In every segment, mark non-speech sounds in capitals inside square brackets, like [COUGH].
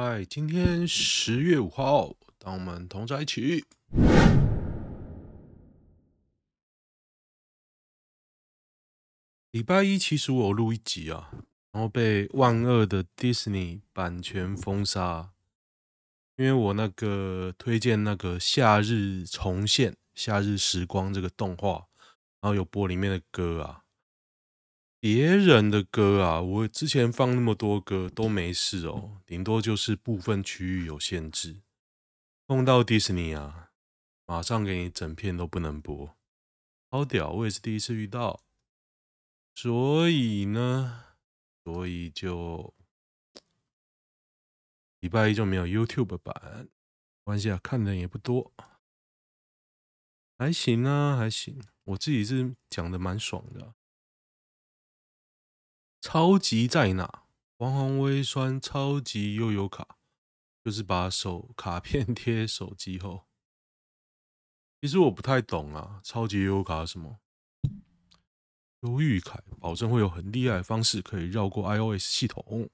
嗨，今天十月五号，当我们同在一起。礼拜一其实我录一集啊，然后被万恶的 Disney 版权封杀，因为我那个推荐那个夏日重现、夏日时光这个动画，然后有播里面的歌啊。别人的歌啊，我之前放那么多歌都没事哦，顶多就是部分区域有限制。碰到迪士尼啊，马上给你整片都不能播，好屌！我也是第一次遇到，所以呢，所以就礼拜一就没有 YouTube 版，关系啊，看的人也不多，还行啊，还行。我自己是讲的蛮爽的。超级在哪？黄红微酸超级悠游卡，就是把手卡片贴手机后。其实我不太懂啊，超级悠游卡什么？忧郁凯保证会有很厉害的方式可以绕过 iOS 系统。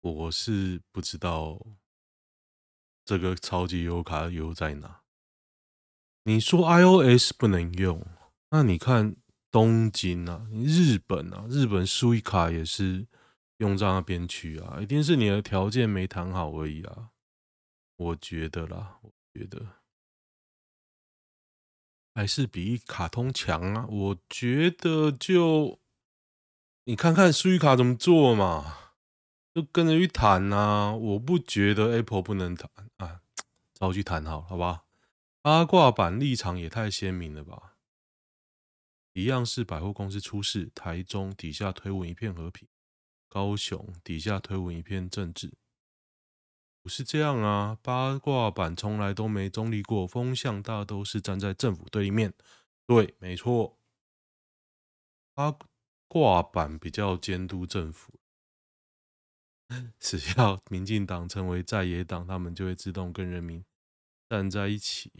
我是不知道这个超级悠游卡优在哪。你说 iOS 不能用，那你看。东京啊，日本啊，日本 Suica 也是用在那边去啊，一定是你的条件没谈好而已啊。我觉得啦，我觉得还是比卡通强啊。我觉得就你看看 Suica 怎么做嘛，就跟着去谈啊。我不觉得 Apple 不能谈啊，[TSK] 找去谈好，好吧？八卦版立场也太鲜明了吧。一样是百货公司出事，台中底下推文一片和平，高雄底下推文一片政治，不是这样啊！八卦版从来都没中立过，风向大都是站在政府对立面。对，没错，八卦版比较监督政府，[LAUGHS] 只要民进党成为在野党，他们就会自动跟人民站在一起。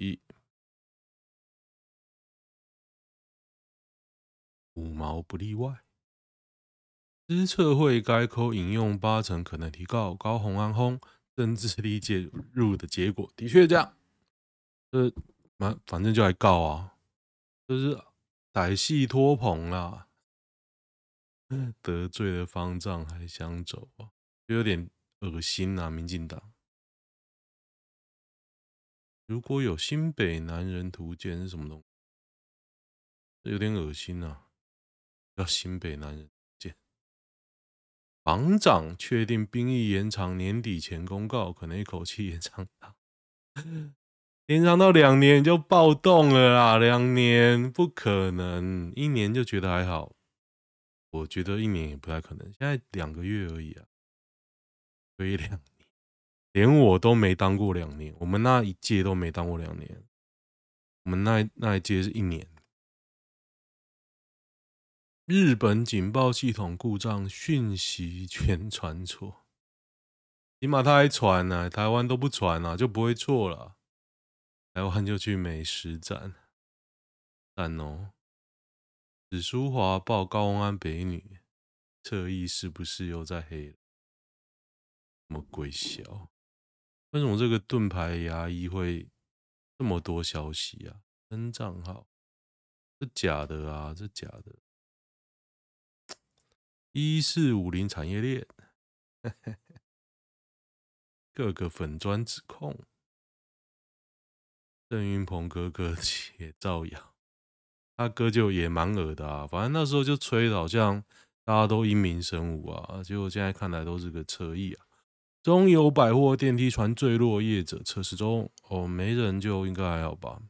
五毛不例外。资策会改口引用八成可能提告高虹安轰政治力介入的结果，的确这样。呃，反反正就来告啊，就是歹戏拖棚啦，得罪了方丈还想走啊，就有点恶心啊！民进党，如果有新北男人图鉴是什么东西？有点恶心啊。叫新北男人见，防长确定兵役延长，年底前公告，可能一口气 [LAUGHS] 延长到延长到两年就暴动了啦！两年不可能，一年就觉得还好，我觉得一年也不太可能。现在两个月而已啊，所以两年，连我都没当过两年，我们那一届都没当过两年，我们那那一届是一年。日本警报系统故障，讯息全传错。起码他还传呢、台湾都不传啊，就不会错了。台湾就去美食站，赞哦。史书华报高安北女，侧翼是不是又在黑了？什么鬼笑？为什么这个盾牌牙医会这么多消息啊？真账号？这假的啊？这假的？一四五零产业链，各个粉砖指控，郑云鹏哥哥也造谣，他哥就也蛮恶的啊。反正那时候就吹的好像大家都英明神武啊，结果现在看来都是个侧翼啊。中友百货电梯船坠落，业者测试中哦，没人就应该还好吧。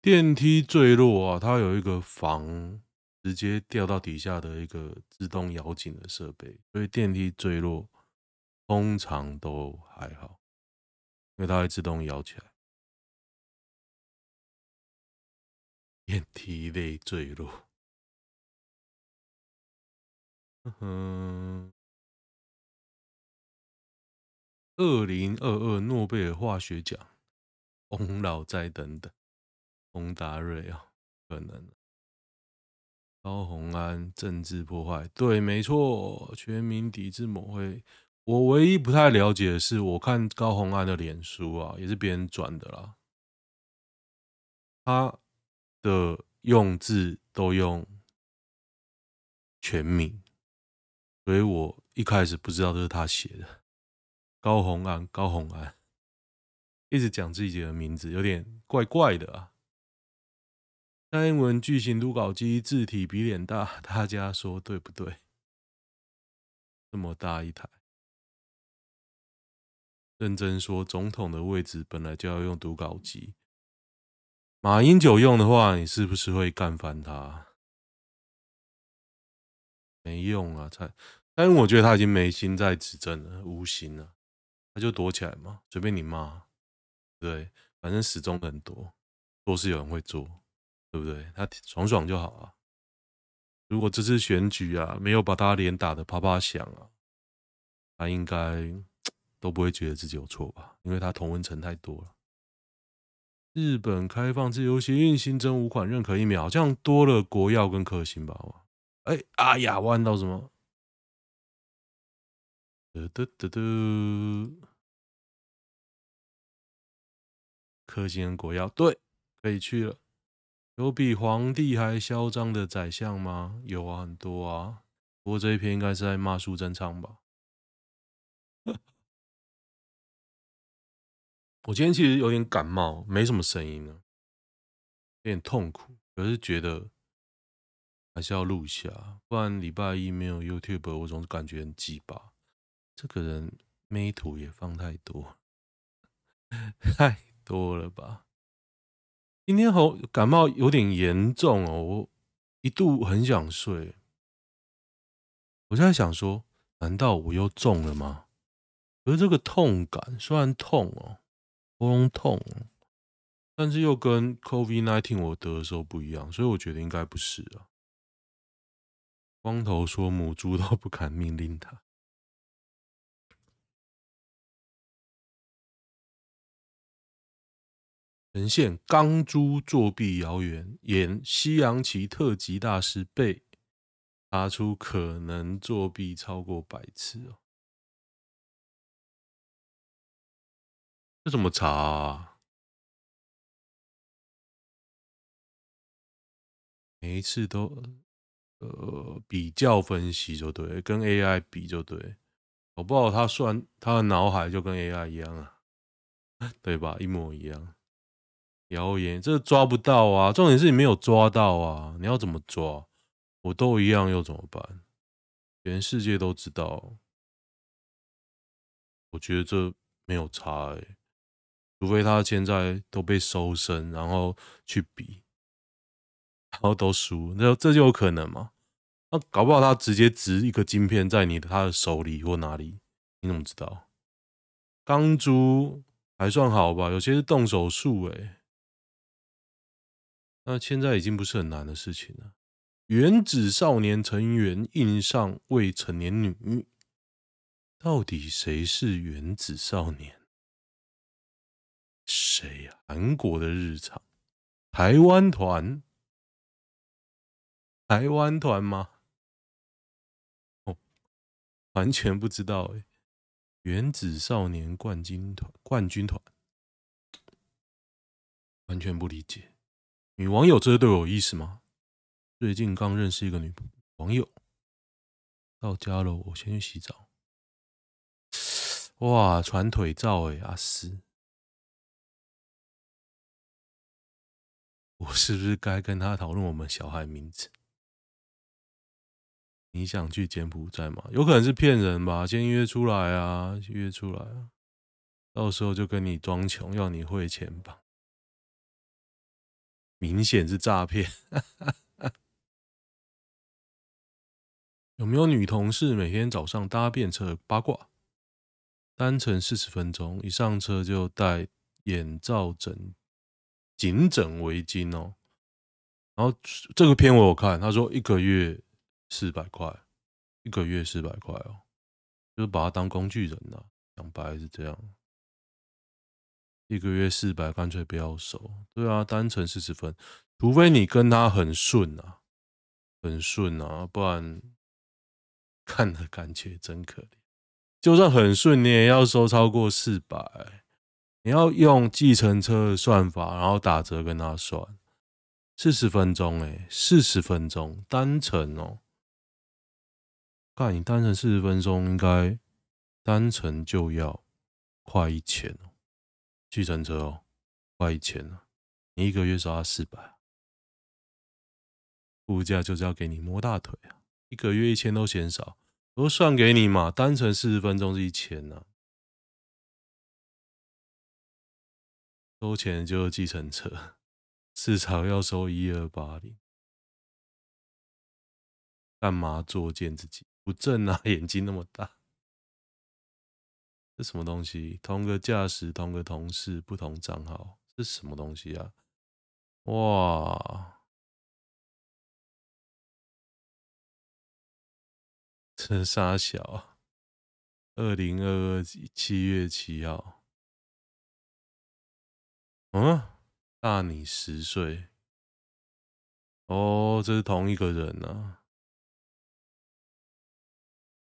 电梯坠落啊，它有一个防。直接掉到底下的一个自动摇紧的设备，所以电梯坠落通常都还好，因为它会自动摇起来。电梯类坠落，嗯，二零二二诺贝尔化学奖，翁老在等等，翁达瑞啊，可能。高虹安政治破坏，对，没错，全民抵制抹黑。我唯一不太了解的是，我看高虹安的脸书啊，也是别人转的啦，他的用字都用全名，所以我一开始不知道这是他写的。高虹安，高虹安，一直讲自己的名字，有点怪怪的啊。蔡英文巨型读稿机字体比脸大，大家说对不对？这么大一台，认真说，总统的位置本来就要用读稿机。马英九用的话，你是不是会干翻他？没用啊，蔡。但我觉得他已经没心在执政了，无心了，他就躲起来嘛，随便你骂。对，反正始终很多，都是有人会做。对不对？他爽爽就好啊。如果这次选举啊，没有把他脸打得啪啪响啊，他应该 [TSK] 都不会觉得自己有错吧？因为他同温层太多了。日本开放自由协运新增五款认可疫苗，好像多了国药跟科兴吧？哎，啊呀，我按到什么？得得得得，科兴跟国药，对，可以去了。有比皇帝还嚣张的宰相吗？有啊，很多啊。不过这一篇应该是在骂苏贞昌吧？我今天其实有点感冒，没什么声音呢，有点痛苦。可是觉得还是要录一下，不然礼拜一没有 YouTube，我总是感觉很鸡巴。这个人妹图也放太多，[LAUGHS] 太多了吧？今天喉感冒有点严重哦，我一度很想睡。我现在想说，难道我又中了吗？可是这个痛感虽然痛哦，喉咙痛，但是又跟 COVID-19 我得的时候不一样，所以我觉得应该不是啊。光头说母猪都不敢命令他。呈现钢珠作弊谣言，演西洋棋特级大师被查出可能作弊超过百次哦。这怎么查啊？每一次都呃比较分析就对，跟 AI 比就对，我不知道他算他的脑海就跟 AI 一样啊，[LAUGHS] 对吧？一模一样。谣言，这抓不到啊！重点是你没有抓到啊！你要怎么抓？我都一样，又怎么办？全世界都知道，我觉得这没有差诶、除非他现在都被搜身，然后去比，然后都输，那这就有可能嘛？那搞不好他直接植一个晶片在你的他的手里或哪里，你怎么知道？钢珠还算好吧，有些是动手术诶、那现在已经不是很难的事情了。原子少年成员印上未成年女，到底谁是原子少年？谁呀？韩国的日常，台湾团，台湾团吗？哦，完全不知道哎。原子少年冠军团，冠军团，完全不理解。女网友这对我有意思吗？最近刚认识一个女网友，到家了，我先去洗澡。哇，传腿照哎，阿斯，我是不是该跟他讨论我们小孩名字？你想去柬埔寨吗？有可能是骗人吧，先约出来啊，约出来啊，到时候就跟你装穷，要你汇钱吧。明显是诈骗，[LAUGHS] 有没有女同事每天早上搭便车八卦？单程四十分钟，一上车就戴眼罩枕、颈枕围巾哦。然后这个片我有看，他说一个月四百块，一个月四百块哦，就是把他当工具人呐，讲白是这样。一个月四百，干脆不要收。对啊，单程四十分，除非你跟他很顺啊，很顺啊，不然看的感觉真可怜。就算很顺，你也要收超过四百。你要用计程车的算法，然后打折跟他算，四十分钟诶，四十分钟单程哦。看你单程四十分钟，应该单程就要快一千哦。计程车哦，快一千了，你一个月收他四百。物价就是要给你摸大腿啊！一个月一千都嫌少，都算给你嘛，单程四十分钟是一千呐，收钱就是计程车，至少要收一二八零，干嘛作贱自己？不正啊，眼睛那么大，什么东西？同个驾驶，同个同事，不同账号，这什么东西啊？哇！这三小，二零二二七月七号，嗯，大你十岁，哦，这是同一个人呢、啊，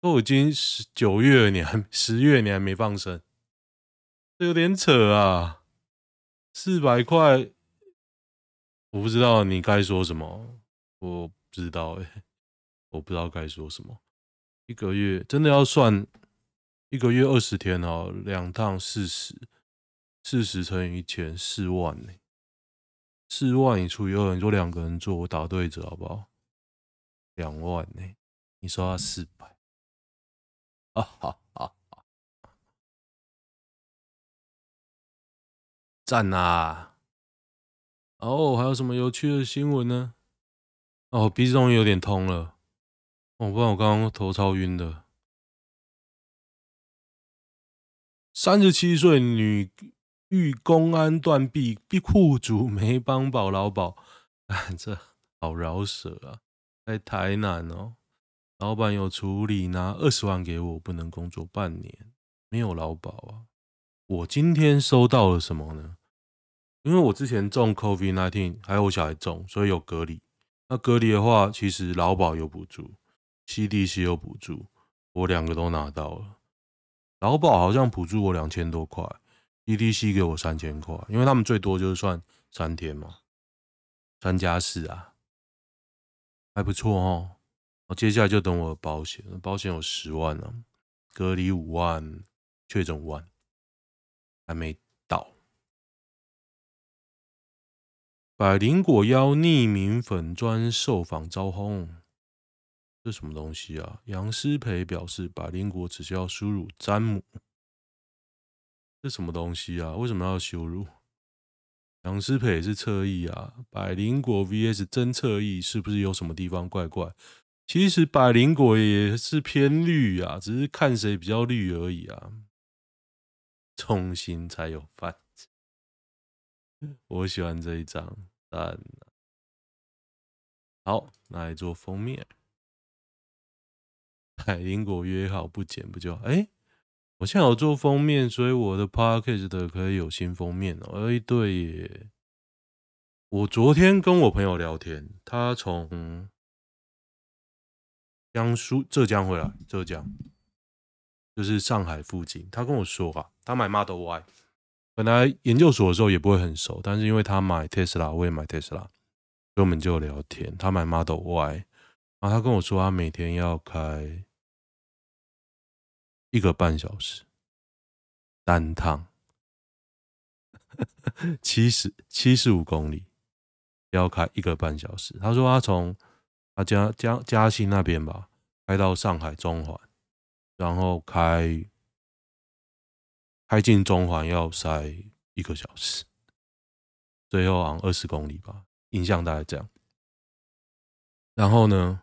都已经十九月了，你还 [LAUGHS] 十月你还没放生，这有点扯啊，四百块，我不知道你该说什么，我不知道哎、[LAUGHS] 我不知道该说什么。一个月真的要算一个月二十天哦，两趟四十，四十乘以一千，四万呢？四万你除以二，你说两个人做，我打对折好不好？两万呢？你说他四百？啊哈哈！赞啊！哦，还有什么有趣的新闻呢？哦，鼻子终于有点通了。哦不然，我刚刚头超晕的。三十七岁女遇公安断臂，逼户主没帮保劳保，哎，[LAUGHS] 这好饶舌啊！在台南哦，老板有处理，拿二十万给我，不能工作半年，没有劳保啊。我今天收到了什么呢？因为我之前中 COVID-19，还有我小孩中，所以有隔离。那隔离的话，其实劳保有补助。CDC 有补助，我两个都拿到了。劳保好像补助我两千多块，CDC 给我三千块，因为他们最多就是算三天嘛，三加四啊，还不错哦。接下来就等我的保险，保险有十万呢、啊，隔离五万，确诊五万，还没到。百灵果邀匿名粉专受访遭轰。这什么东西啊？杨思培表示，百灵果只需要输入詹姆。这什么东西啊？为什么要羞辱？杨思培是侧翼啊？百灵果 VS 真侧翼，是不是有什么地方怪怪？其实百灵果也是偏绿啊，只是看谁比较绿而已啊。重心才有饭吃。我喜欢这一张，但好，拿来做封面。百灵果约好不剪不就？哎、我现在有做封面，所以我的 podcast 的可以有新封面哦、喔。哎，对耶，我昨天跟我朋友聊天，他从江苏、浙江回来，浙江就是上海附近。他跟我说啊，他买 Model Y，本来研究所的时候也不会很熟，但是因为他买 Tesla，我也买 Tesla，所以我们就聊天。他买 Model Y，然后他跟我说，他每天要开。一个半小时，单趟七十七十五公里，要开一个半小时。他说他从他家嘉嘉兴那边吧，开到上海中环，然后开开进中环要塞一个小时，最后好像二十公里吧，印象大概这样。然后呢？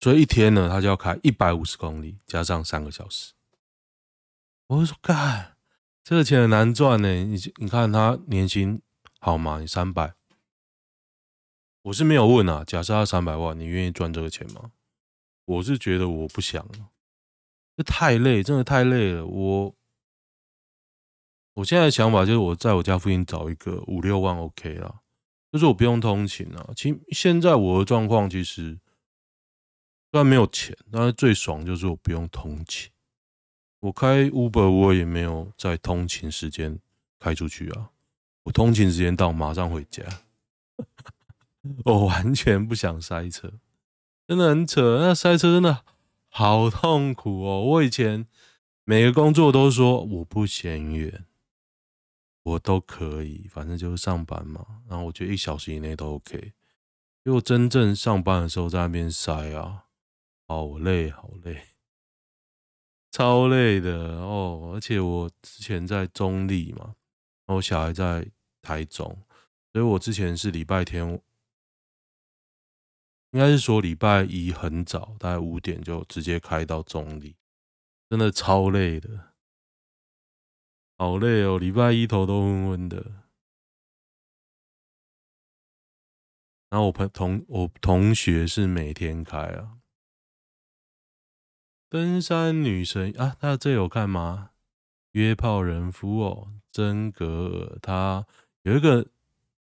所以一天呢，他就要开一百五十公里，加上三个小时。我说：“干，这个钱很难赚呢。你你看他年薪好吗？你三百，我是没有问啊。假设他三百万，你愿意赚这个钱吗？我是觉得我不想，这太累，真的太累了。我我现在的想法就是，我在我家附近找一个五六万 OK 了，就是我不用通勤啊。其实现在我的状况其实虽然没有钱，但是最爽就是我不用通勤。我开 Uber，我也没有在通勤时间开出去啊。我通勤时间到，马上回家。[LAUGHS] 我完全不想塞车，真的很扯。那塞车真的好痛苦哦。我以前每个工作都说我不嫌远，我都可以，反正就是上班嘛。然后我觉得一小时以内都 OK。因为我真正上班的时候在那边塞啊，好累，好累。超累的哦，而且我之前在中坜嘛，然后我小孩在台中，所以我之前是礼拜天，应该是说礼拜一很早，大概五点就直接开到中坜，真的超累的，好累哦，礼拜一头都昏昏的。然后我朋同我同学是每天开啊。登山女神啊，那这有看吗？约炮人夫哦，曾格尔，他有一个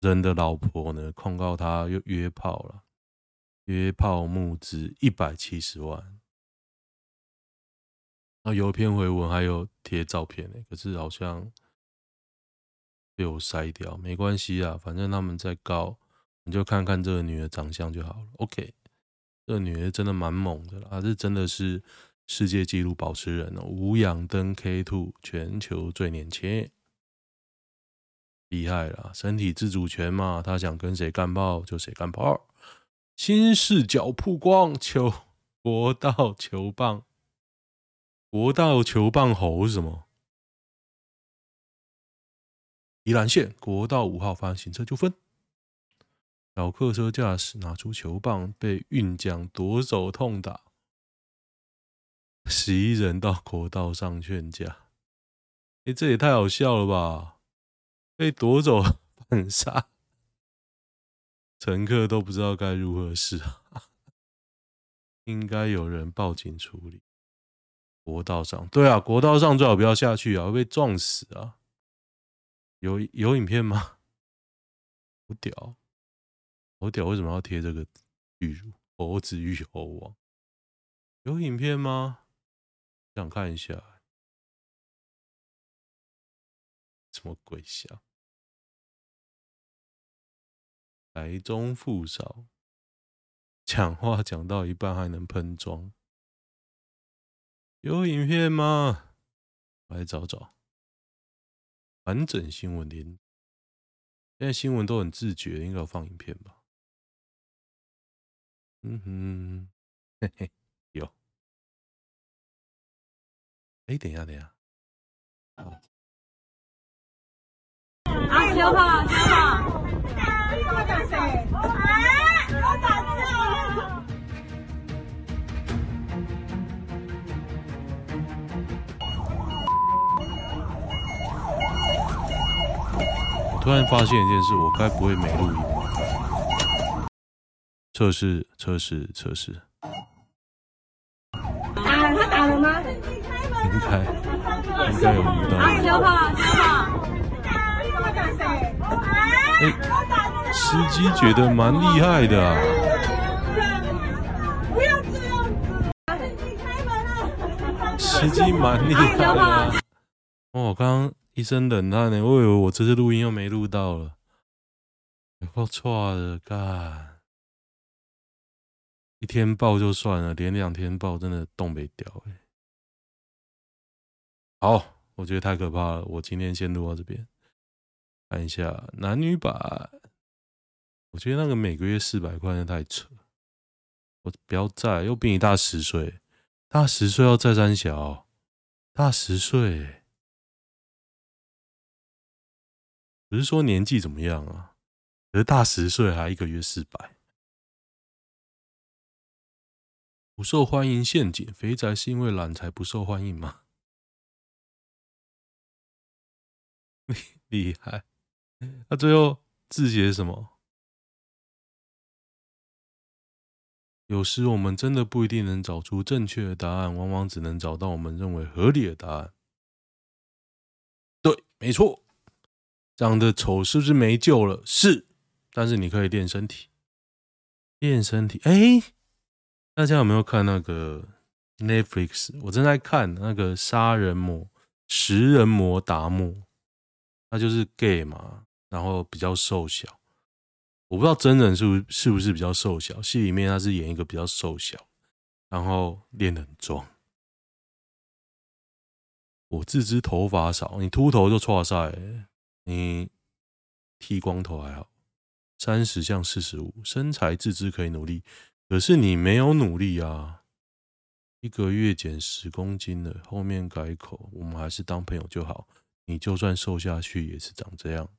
人的老婆呢，控告他又约炮了，约炮募资一百七十万。啊，有一篇回文还有贴照片呢，可是好像被我筛掉，没关系啊，反正他们在告，你就看看这个女的长相就好了。OK，这个女的真的蛮猛的啦，这真的是。世界纪录保持人哦，无氧登 K Two 全球最年轻，厉害了，身体自主权嘛，他想跟谁干炮就谁干炮。新视角曝光，球国道球棒，国道球棒猴是什么？宜兰县国道五号发生行车纠纷，小客车驾驶拿出球棒被运将夺走痛打。十一人到国道上劝架，哎，这也太好笑了吧！被夺走 [LAUGHS] 反杀，乘客都不知道该如何是好，应该有人报警处理。国道上，对啊，国道上最好不要下去啊，会被撞死啊！有有影片吗？好屌，好屌！为什么要贴这个玉如？猴子与猴王有影片吗？想看一下，什么鬼笑？台中富少讲话讲到一半还能喷装，有影片吗？我来找找。完整新闻连，现在新闻都很自觉，应该有放影片吧？嗯哼，嘿嘿。有哎，等一下，等一下。啊，九号，九号。我打谁？我打谁？我突然发现一件事，我该不会没录音吧？测试，测试，测试。打他打了吗？应该应该有录到。九号，九号。哎，司机觉得蛮厉害的啊。不要这样子。司机蛮厉害的啊。哦，刚刚一声冷汗呢，我以为我这次录音又没录到了。我错了，干。一天爆就算了，连两天爆真的冻未条哎。好，我觉得太可怕了。我今天先录到这边，看一下男女版。我觉得那个每个月四百块那太扯，我不要再，又比你大十岁，大十岁要再三小，大十岁，不是说年纪怎么样啊？可是大十岁还一个月四百，不受欢迎陷阱，肥宅是因为懒才不受欢迎吗？[LAUGHS] 厉害，那最后字写什么？有时我们真的不一定能找出正确的答案，往往只能找到我们认为合理的答案。对，没错。长得丑是不是没救了？是，但是你可以练身体，练身体。哎，大家有没有看那个 Netflix？我正在看那个杀人魔食人魔达摩，他就是 gay 嘛，然后比较瘦小。我不知道真人是不是不是比较瘦小，戏里面他是演一个比较瘦小，然后练得很壮。我自知头发少，你秃头就错赛，你剃光头还好。三十像四十五，身材自知可以努力，可是你没有努力啊！一个月减十公斤了，后面改口，我们还是当朋友就好。你就算瘦下去也是长这样。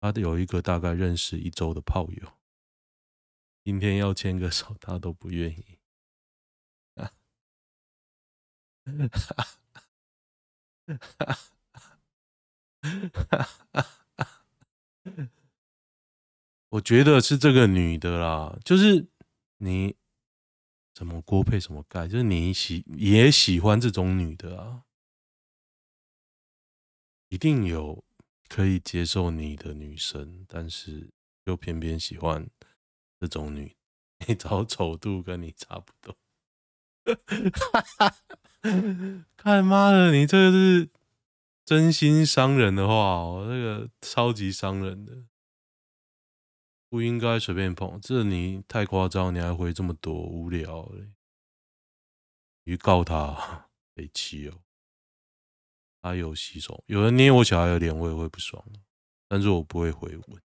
他有一个大概认识一周的炮友，今天要牵个手，他都不愿意。我觉得是这个女的啦，就是你怎么锅配什么盖，就是你喜也喜欢这种女的啊，一定有可以接受你的女生，但是又偏偏喜欢这种女，你找丑度跟你差不多。[LAUGHS] 看妈的，你这个是真心伤人的话哦，这个超级伤人的，不应该随便碰。这你太夸张，你还回这么多，无聊嘞。你告他，[LAUGHS] 北七哦，他有洗手，有人捏我小孩的脸，我也会不爽，但是我不会回吻。[LAUGHS]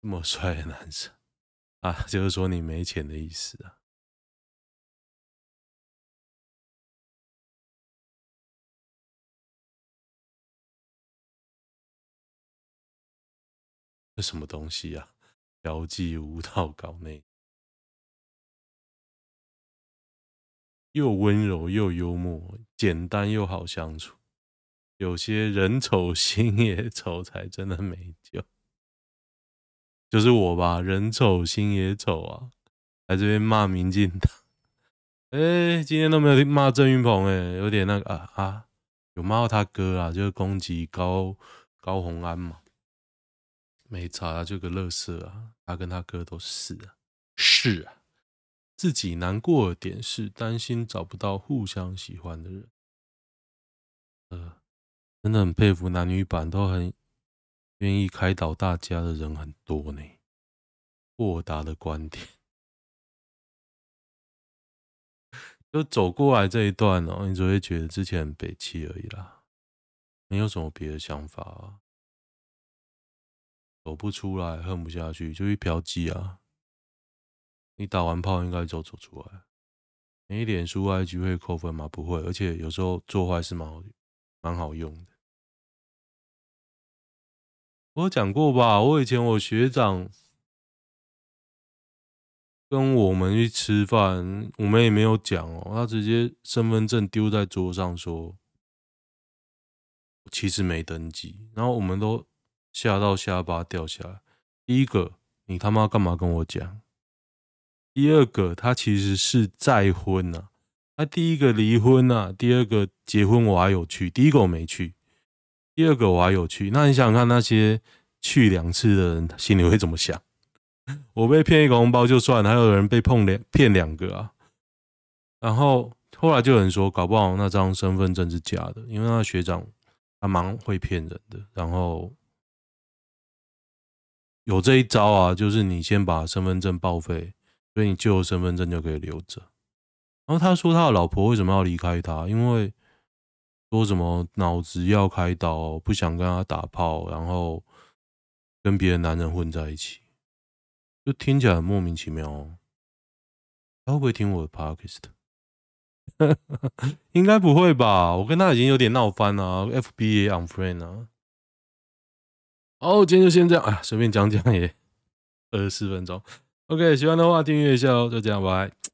这么帅的男生。啊，就是说你没钱的意思啊？这什么东西啊？标记舞蹈搞内，又温柔又幽默，简单又好相处。有些人丑 [LAUGHS] 心也丑，才真的没救。就是我吧，人丑心也丑啊！来这边骂民进党，哎、今天都没有骂郑云鹏，哎，有点那个啊啊，有骂到他哥啊，就是攻击高高虹安嘛，没差啊，就个乐色啊，他跟他哥都是啊，是啊，自己难过的点是担心找不到互相喜欢的人，呃，真的很佩服男女版都很。愿意开导大家的人很多呢，豁达的观点，就走过来这一段哦，你只会觉得之前很北七而已啦，没有什么别的想法啊，走不出来，恨不下去，就去嫖妓啊，你打完炮应该就走出来，没脸书 IG 会扣分吗？不会，而且有时候做坏事蛮好，蛮好用的。我讲过吧，我以前我学长跟我们去吃饭，我们也没有讲哦，他直接身份证丢在桌上说，其实没登记，然后我们都吓到下巴掉下来。第一个，你他妈干嘛跟我讲？第二个，他其实是再婚呐，他第一个离婚呐，第二个结婚我还有去，第一个我没去。第二个我还有去，那你想想看那些去两次的人心里会怎么想？[LAUGHS] 我被骗一个红包就算了，还有人被碰两骗两个啊！然后后来就有人说，搞不好那张身份证是假的，因为那学长他蛮会骗人的。然后有这一招啊，就是你先把身份证报废，所以你旧的身份证就可以留着。然后他说他的老婆为什么要离开他？因为说什么脑子要开刀，不想跟他打炮，然后跟别的男人混在一起，就听起来很莫名其妙。他会不会听我的 podcast？[LAUGHS] 应该不会吧？我跟他已经有点闹翻了，FB unfriend 啊。好，今天就先这样，哎，随便讲讲也二十四分钟。OK，喜欢的话订阅一下哦，就这样，拜拜。